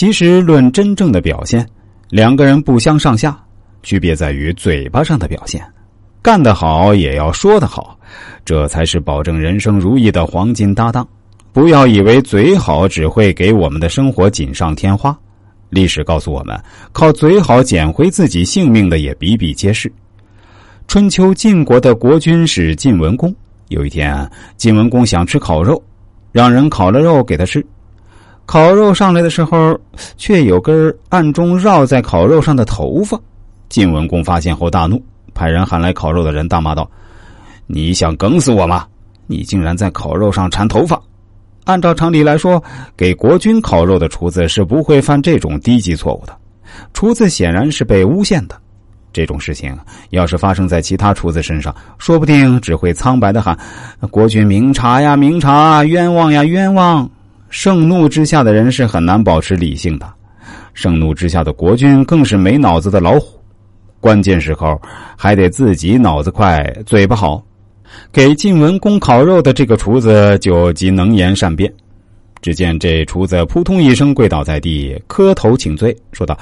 其实论真正的表现，两个人不相上下，区别在于嘴巴上的表现。干得好也要说得好，这才是保证人生如意的黄金搭档。不要以为嘴好只会给我们的生活锦上添花。历史告诉我们，靠嘴好捡回自己性命的也比比皆是。春秋晋国的国君是晋文公。有一天，晋文公想吃烤肉，让人烤了肉给他吃。烤肉上来的时候，却有根暗中绕在烤肉上的头发。晋文公发现后大怒，派人喊来烤肉的人，大骂道：“你想梗死我吗？你竟然在烤肉上缠头发！”按照常理来说，给国君烤肉的厨子是不会犯这种低级错误的。厨子显然是被诬陷的。这种事情要是发生在其他厨子身上，说不定只会苍白的喊：“国君明察呀，明察！冤枉呀，冤枉！”盛怒之下的人是很难保持理性的，盛怒之下的国君更是没脑子的老虎。关键时候还得自己脑子快、嘴巴好。给晋文公烤肉的这个厨子就极能言善辩。只见这厨子扑通一声跪倒在地，磕头请罪，说道：“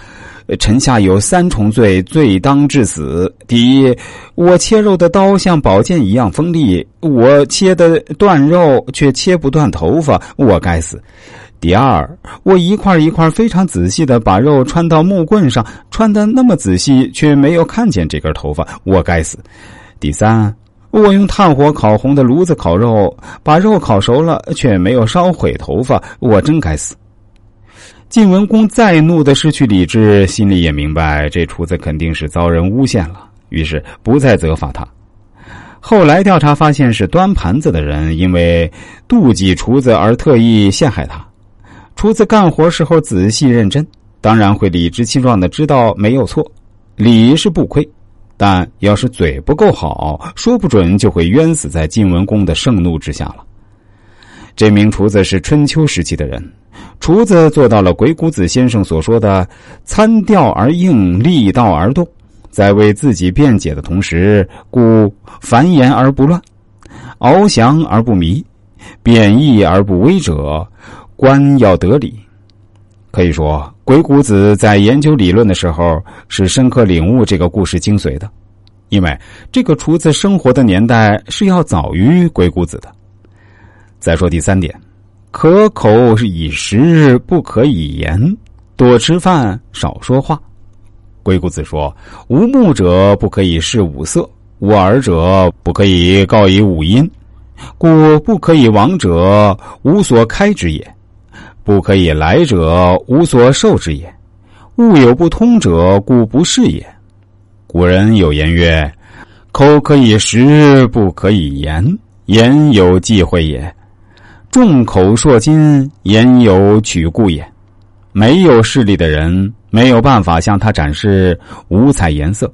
臣下有三重罪，罪当致死。第一，我切肉的刀像宝剑一样锋利，我切的断肉却切不断头发，我该死。第二，我一块一块非常仔细的把肉穿到木棍上，穿的那么仔细，却没有看见这根头发，我该死。第三。”我用炭火烤红的炉子烤肉，把肉烤熟了，却没有烧毁头发，我真该死。晋文公再怒的失去理智，心里也明白这厨子肯定是遭人诬陷了，于是不再责罚他。后来调查发现，是端盘子的人因为妒忌厨子而特意陷害他。厨子干活时候仔细认真，当然会理直气壮的知道没有错，理是不亏。但要是嘴不够好，说不准就会冤死在晋文公的盛怒之下了。这名厨子是春秋时期的人，厨子做到了鬼谷子先生所说的“参调而应，立道而动”。在为自己辩解的同时，故繁言而不乱，翱翔而不迷，贬义而不威者，官要得理。可以说，鬼谷子在研究理论的时候是深刻领悟这个故事精髓的，因为这个厨子生活的年代是要早于鬼谷子的。再说第三点，可口是以食，不可以言，多吃饭，少说话。鬼谷子说：“无目者不可以视五色，无耳者不可以告以五音，故不可以亡者，无所开之也。”不可以来者，无所受之也；物有不通者，故不是也。古人有言曰：“口可以食，不可以言；言有忌讳也。众口铄金，言有取故也。”没有视力的人没有办法向他展示五彩颜色；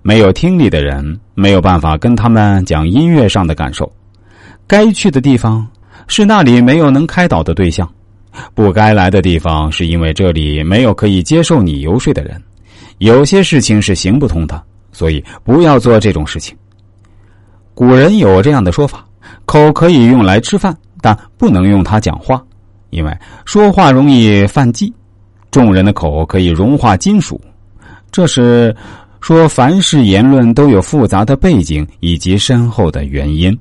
没有听力的人没有办法跟他们讲音乐上的感受。该去的地方是那里没有能开导的对象。不该来的地方，是因为这里没有可以接受你游说的人。有些事情是行不通的，所以不要做这种事情。古人有这样的说法：口可以用来吃饭，但不能用它讲话，因为说话容易犯忌。众人的口可以融化金属，这是说凡事言论都有复杂的背景以及深厚的原因。